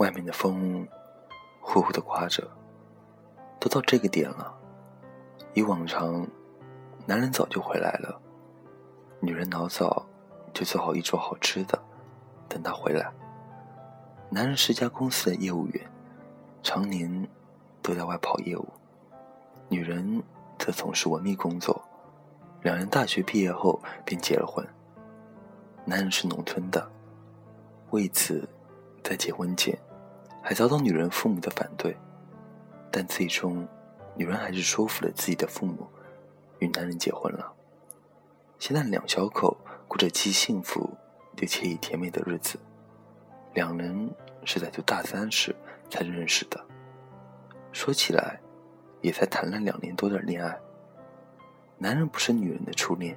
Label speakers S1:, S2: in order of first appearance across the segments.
S1: 外面的风呼呼的刮着，都到这个点了。以往常，男人早就回来了，女人老早就做好一桌好吃的，等他回来。男人是家公司的业务员，常年都在外跑业务；女人则从事文秘工作。两人大学毕业后便结了婚。男人是农村的，为此在结婚前还遭到女人父母的反对，但最终女人还是说服了自己的父母与男人结婚了。现在两小口过着既幸福又惬意甜美的日子。两人是在读大三时才认识的，说起来，也才谈了两年多的恋爱。男人不是女人的初恋，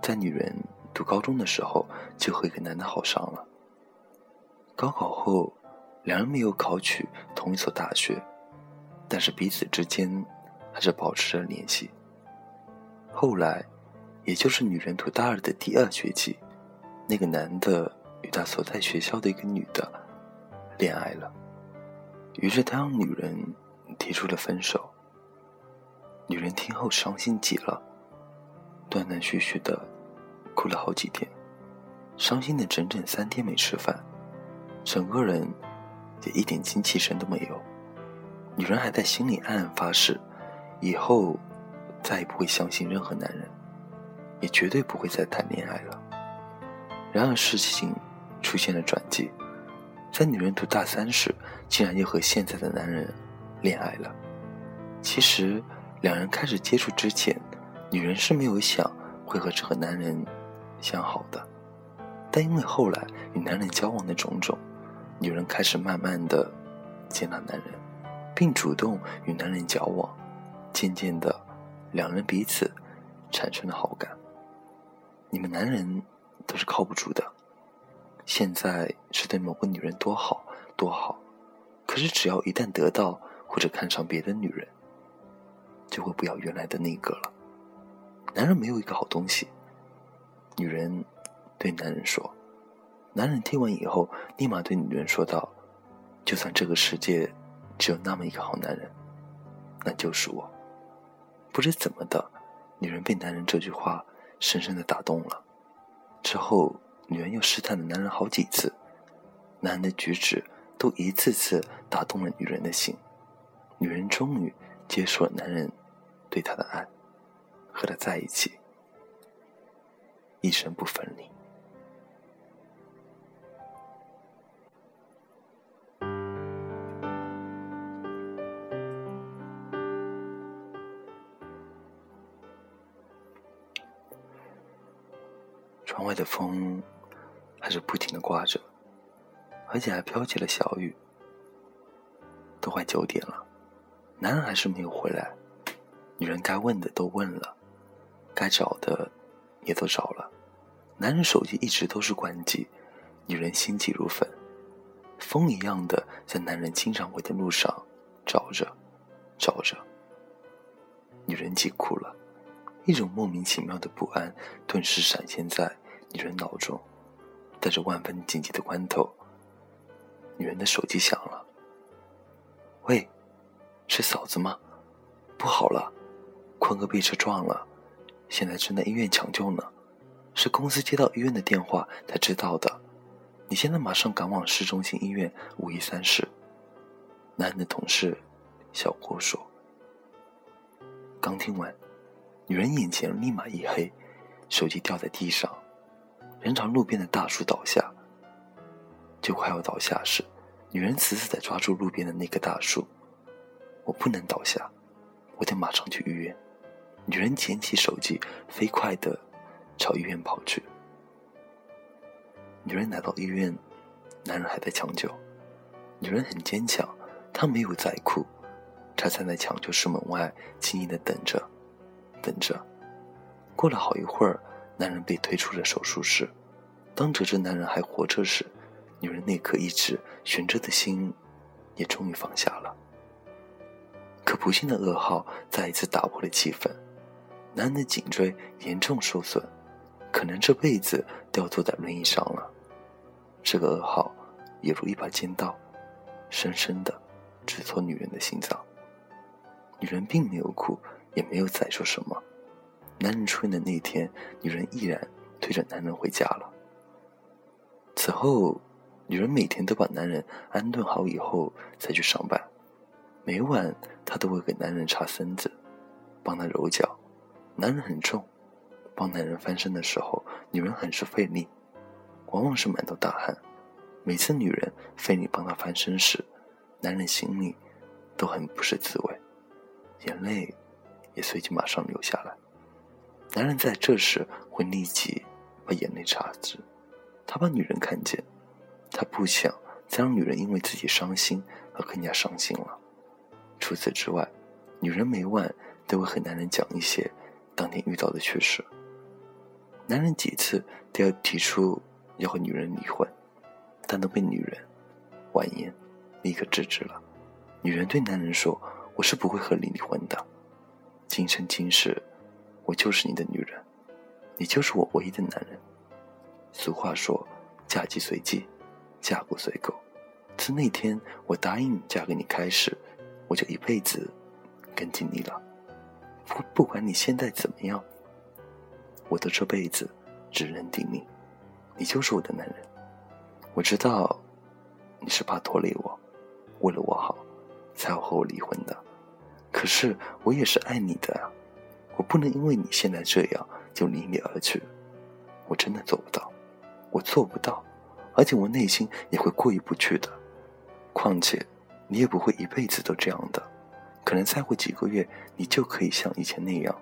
S1: 在女人读高中的时候就和一个男的好上了。高考后，两人没有考取同一所大学，但是彼此之间还是保持着联系。后来，也就是女人读大二的第二学期，那个男的。与他所在学校的一个女的恋爱了，于是他让女人提出了分手。女人听后伤心极了，断断续续的哭了好几天，伤心的整整三天没吃饭，整个人也一点精气神都没有。女人还在心里暗暗发誓，以后再也不会相信任何男人，也绝对不会再谈恋爱了。然而事情。出现了转机，在女人读大三时，竟然又和现在的男人恋爱了。其实，两人开始接触之前，女人是没有想会和这个男人相好的。但因为后来与男人交往的种种，女人开始慢慢的接纳男人，并主动与男人交往。渐渐的，两人彼此产生了好感。你们男人都是靠不住的。现在是对某个女人多好多好，可是只要一旦得到或者看上别的女人，就会不要原来的那个了。男人没有一个好东西。女人对男人说，男人听完以后，立马对女人说道：“就算这个世界只有那么一个好男人，那就是我。”不知怎么的，女人被男人这句话深深的打动了。之后。女人又试探了男人好几次，男人的举止都一次次打动了女人的心，女人终于接受了男人对她的爱，和他在一起，一生不分离。外的风。还是不停的刮着，而且还飘起了小雨。都快九点了，男人还是没有回来。女人该问的都问了，该找的也都找了。男人手机一直都是关机，女人心急如焚，风一样的在男人经常回的路上找着，找着。女人急哭了，一种莫名其妙的不安顿时闪现在女人脑中。在这万分紧急的关头，女人的手机响了。喂，是嫂子吗？不好了，坤哥被车撞了，现在正在医院抢救呢。是公司接到医院的电话才知道的。你现在马上赶往市中心医院五一三室。男人的同事小郭说。刚听完，女人眼前立马一黑，手机掉在地上。人朝路边的大树倒下，就快要倒下时，女人死死地抓住路边的那棵大树。我不能倒下，我得马上去医院。女人捡起手机，飞快地朝医院跑去。女人来到医院，男人还在抢救。女人很坚强，她没有再哭，她站在抢救室门外，静静地等着，等着。过了好一会儿。男人被推出了手术室，当得知男人还活着时，女人那颗一直悬着的心，也终于放下了。可不幸的噩耗再一次打破了气氛，男人的颈椎严重受损，可能这辈子都要坐在轮椅上了。这个噩耗，犹如一把尖刀，深深的直戳女人的心脏。女人并没有哭，也没有再说什么。男人出院的那天，女人毅然推着男人回家了。此后，女人每天都把男人安顿好以后才去上班。每晚，她都会给男人擦身子，帮他揉脚。男人很重，帮男人翻身的时候，女人很是费力，往往是满头大汗。每次女人费力帮他翻身时，男人心里都很不是滋味，眼泪也随即马上流下来。男人在这时会立即把眼泪擦干，他怕女人看见，他不想再让女人因为自己伤心而更加伤心了。除此之外，女人每晚都会和男人讲一些当天遇到的趣事。男人几次都要提出要和女人离婚，但都被女人婉言立刻制止了。女人对男人说：“我是不会和你离婚的，今生今世。”我就是你的女人，你就是我唯一的男人。俗话说：“嫁鸡随鸡，嫁狗随狗。”自那天我答应嫁给你开始，我就一辈子跟紧你了。不不管你现在怎么样，我的这辈子只认定你，你就是我的男人。我知道你是怕拖累我，为了我好才要和我离婚的，可是我也是爱你的啊。我不能因为你现在这样就离你而去，我真的做不到，我做不到，而且我内心也会过意不去的。况且，你也不会一辈子都这样的，可能再过几个月，你就可以像以前那样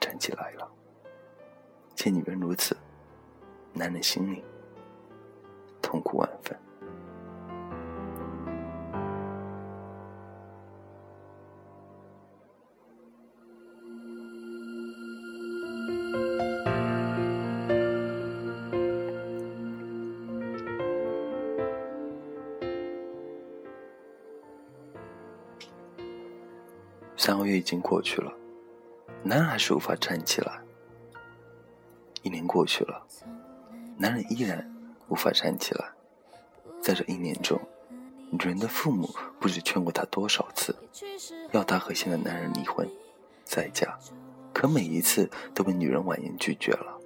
S1: 站起来了。见女人如此，男人心里痛苦万分。月已经过去了，男人还是无法站起来。一年过去了，男人依然无法站起来。在这一年中，女人的父母不知劝过他多少次，要他和现在男人离婚，再嫁，可每一次都被女人婉言拒绝了。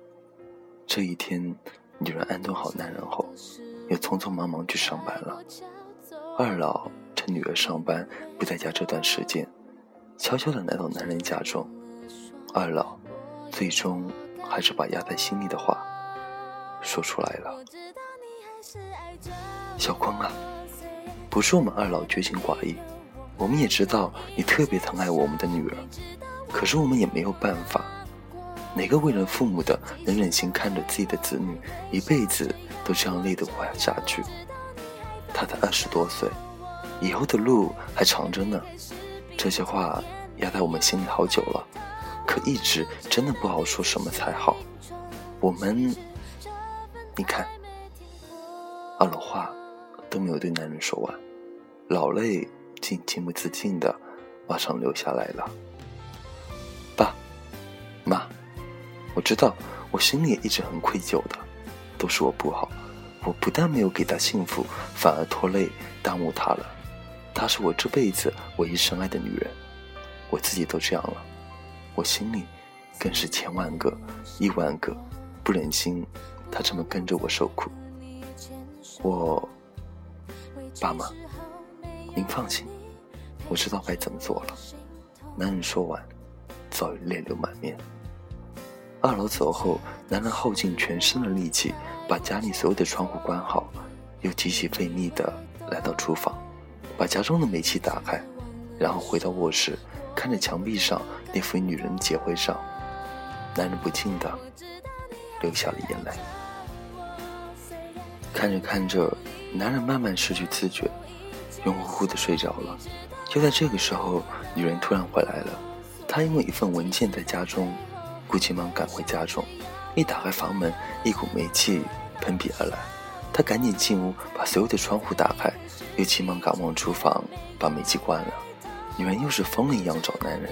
S1: 这一天，女人安顿好男人后，又匆匆忙忙去上班了。二老趁女儿上班不在家这段时间。悄悄地来到男人家中，二老最终还是把压在心里的话说出来了。小坤啊，不是我们二老绝情寡义，我们也知道你特别疼爱我们的女儿，可是我们也没有办法。哪个为人父母的能忍心看着自己的子女一辈子都这样累得活下去？他才二十多岁，以后的路还长着呢。这些话压在我们心里好久了，可一直真的不好说什么才好。我们，你看，二老话都没有对男人说完，老泪竟情不自禁的马上流下来了。爸，妈，我知道我心里也一直很愧疚的，都是我不好，我不但没有给他幸福，反而拖累耽误他了。她是我这辈子唯一深爱的女人，我自己都这样了，我心里更是千万个、亿万个不忍心她这么跟着我受苦。我爸妈，您放心，我知道该怎么做了。男人说完，早已泪流满面。二楼走后，男人耗尽全身的力气把家里所有的窗户关好，又极其费力的来到厨房。把家中的煤气打开，然后回到卧室，看着墙壁上那幅女人的结婚照，男人不禁的流下了眼泪。看着看着，男人慢慢失去自觉，晕乎乎的睡着了。就在这个时候，女人突然回来了。她因为一份文件在家中，故急忙赶回家中。一打开房门，一股煤气喷鼻而来。他赶紧进屋，把所有的窗户打开。又急忙赶往厨房，把煤气关了。女人又是疯了一样找男人，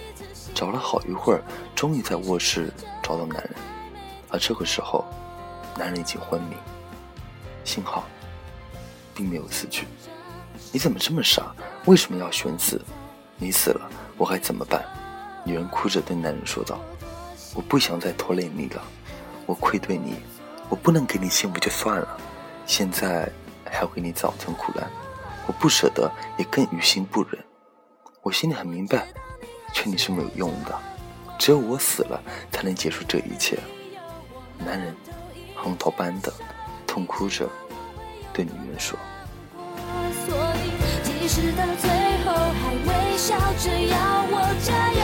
S1: 找了好一会儿，终于在卧室找到男人。而这个时候，男人已经昏迷，幸好并没有死去。你怎么这么傻？为什么要寻死？你死了，我还怎么办？”女人哭着对男人说道：“我不想再拖累你了，我愧对你，我不能给你幸福就算了，现在还要给你造成苦难，我不舍得，也更于心不忍。我心里很明白，劝你是没有用的，只有我死了才能结束这一切。”男人红头般的痛哭着对女人说。即使到最后还微笑着要我加油，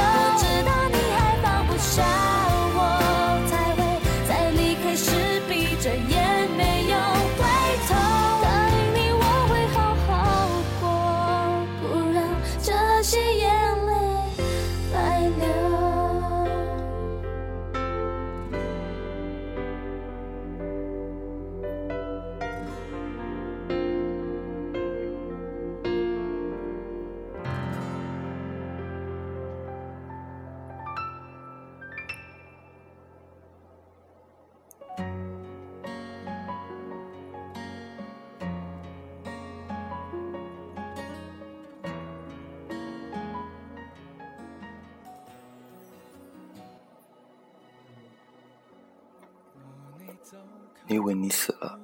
S1: 你以为你死了，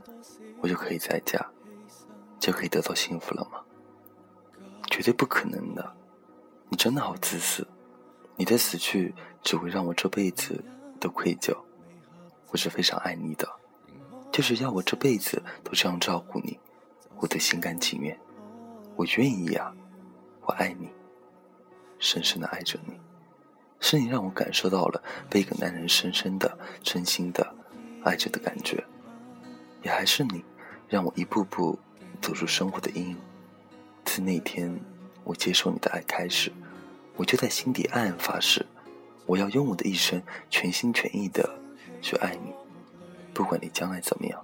S1: 我就可以再嫁，就可以得到幸福了吗？绝对不可能的！你真的好自私，你的死去只会让我这辈子都愧疚。我是非常爱你的，就是要我这辈子都这样照顾你，我的心甘情愿，我愿意啊！我爱你，深深的爱着你，是你让我感受到了被一个男人深深的、真心的爱着的感觉。也还是你，让我一步步走出生活的阴影。自那天我接受你的爱开始，我就在心底暗暗发誓，我要用我的一生全心全意的去爱你。不管你将来怎么样，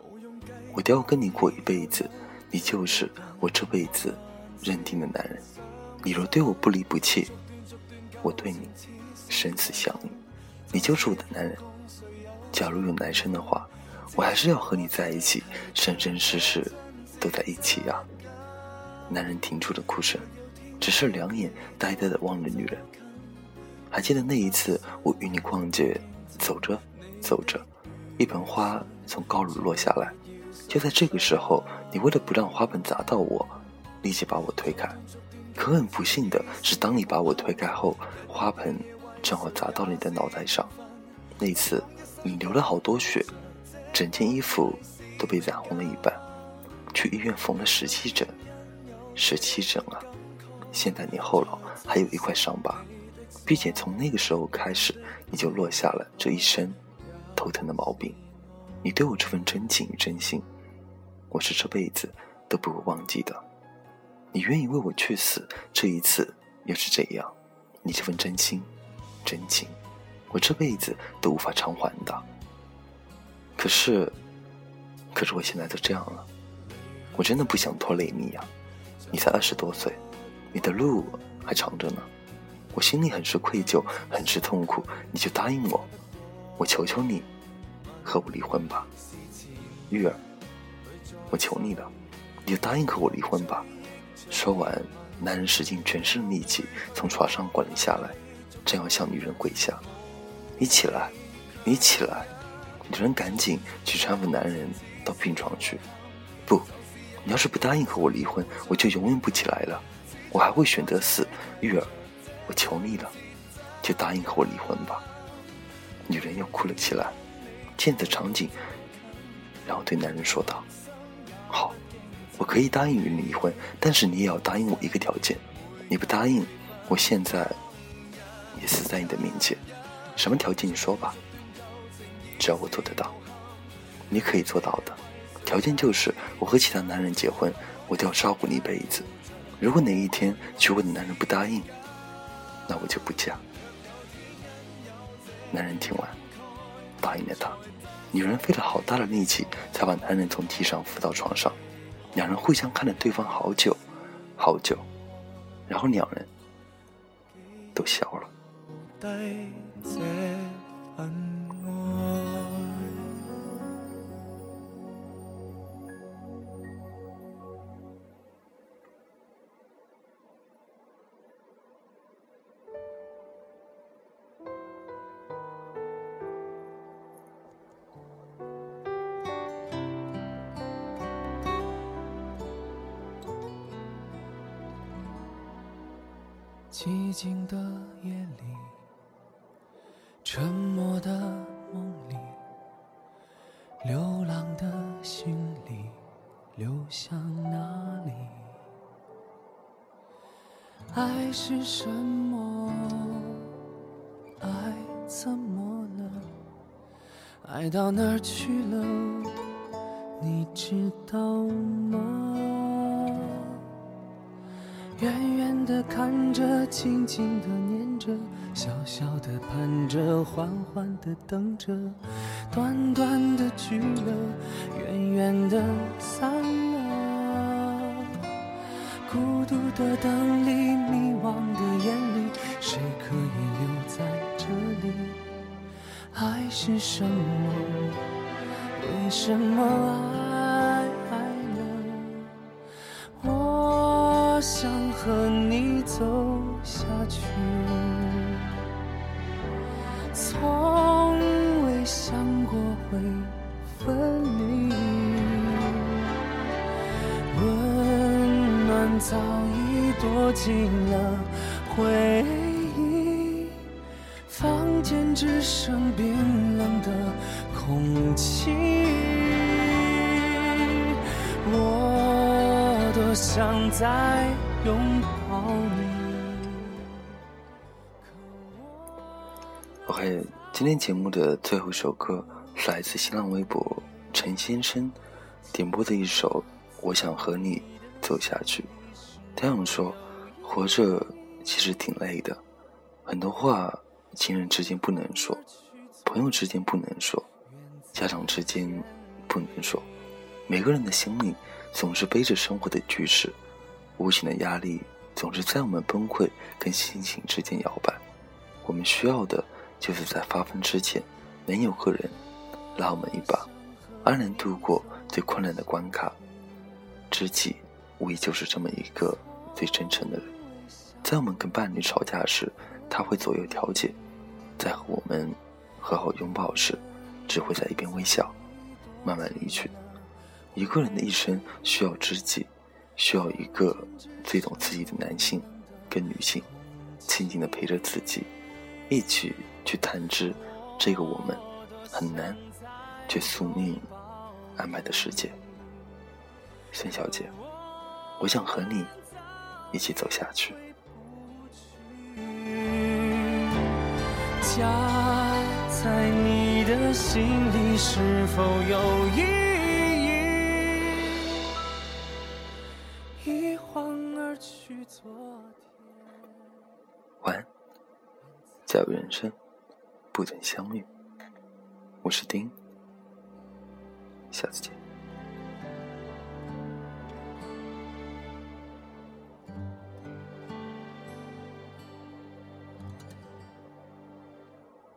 S1: 我都要跟你过一辈子。你就是我这辈子认定的男人。你若对我不离不弃，我对你生死相依。你就是我的男人。假如有男生的话。我还是要和你在一起，生生世世都在一起呀！男人停住了哭声，只是两眼呆呆的望着女人。还记得那一次，我与你逛街，走着走着，一盆花从高楼落下来。就在这个时候，你为了不让花盆砸到我，立即把我推开。可很不幸的是，当你把我推开后，花盆正好砸到了你的脑袋上。那次你流了好多血。整件衣服都被染红了一半，去医院缝了十七针，十七针啊！现在你后脑还有一块伤疤，并且从那个时候开始，你就落下了这一身头疼的毛病。你对我这份真情与真心，我是这辈子都不会忘记的。你愿意为我去死，这一次又是这样，你这份真心、真情，我这辈子都无法偿还的。可是，可是我现在都这样了，我真的不想拖累你呀。你才二十多岁，你的路还长着呢。我心里很是愧疚，很是痛苦。你就答应我，我求求你，和我离婚吧，玉儿，我求你了，你就答应和我离婚吧。说完，男人使尽全身力气从床上滚了下来，正要向女人跪下。你起来，你起来。女人赶紧去搀扶男人到病床去。不，你要是不答应和我离婚，我就永远不起来了。我还会选择死。玉儿，我求你了，就答应和我离婚吧。女人又哭了起来。见此场景，然后对男人说道：“好，我可以答应与你离婚，但是你也要答应我一个条件。你不答应，我现在也死在你的面前。什么条件？你说吧。”只要我做得到，你可以做到的。条件就是我和其他男人结婚，我都要照顾你一辈子。如果哪一天娶我的男人不答应，那我就不嫁。男人听完，答应了他。女人费了好大的力气，才把男人从地上扶到床上。两人互相看了对方好久，好久，然后两人都笑了。这份爱。
S2: 寂静的夜。的梦里，流浪的心里，流向哪里？爱是什么？爱怎么了？爱到哪儿去了？你知道吗？远远的看着，静静的念着，小小的盼着，缓缓的等着，短短的聚了，远远的散了。孤独的灯里，迷惘的眼里，谁可以留在这里？爱是什么？为什么爱了？我想。和你走下去，早已躲进了回忆，房间只剩冰冷的空气。我多想再。拥抱你。
S1: OK，今天节目的最后一首歌是来自新浪微博陈先生点播的一首《我想和你走下去》。他想说，活着其实挺累的，很多话亲人之间不能说，朋友之间不能说，家长之间不能说，每个人的心里总是背着生活的巨石。无形的压力总是在我们崩溃跟心情之间摇摆，我们需要的就是在发疯之前，能有个人拉我们一把，安然度过最困难的关卡。知己无疑就是这么一个最真诚的人，在我们跟伴侣吵架时，他会左右调解；在和我们和好拥抱时，只会在一边微笑，慢慢离去。一个人的一生需要知己。需要一个最懂自己的男性跟女性，静静的陪着自己，一起去探知这个我们很难却宿命安排的世界。孙小姐，我想和你一起走下去。
S2: 家在你的心里是否有意义一晃而去，昨天？
S1: 晚安，假如人生不曾相遇，我是丁，下次见。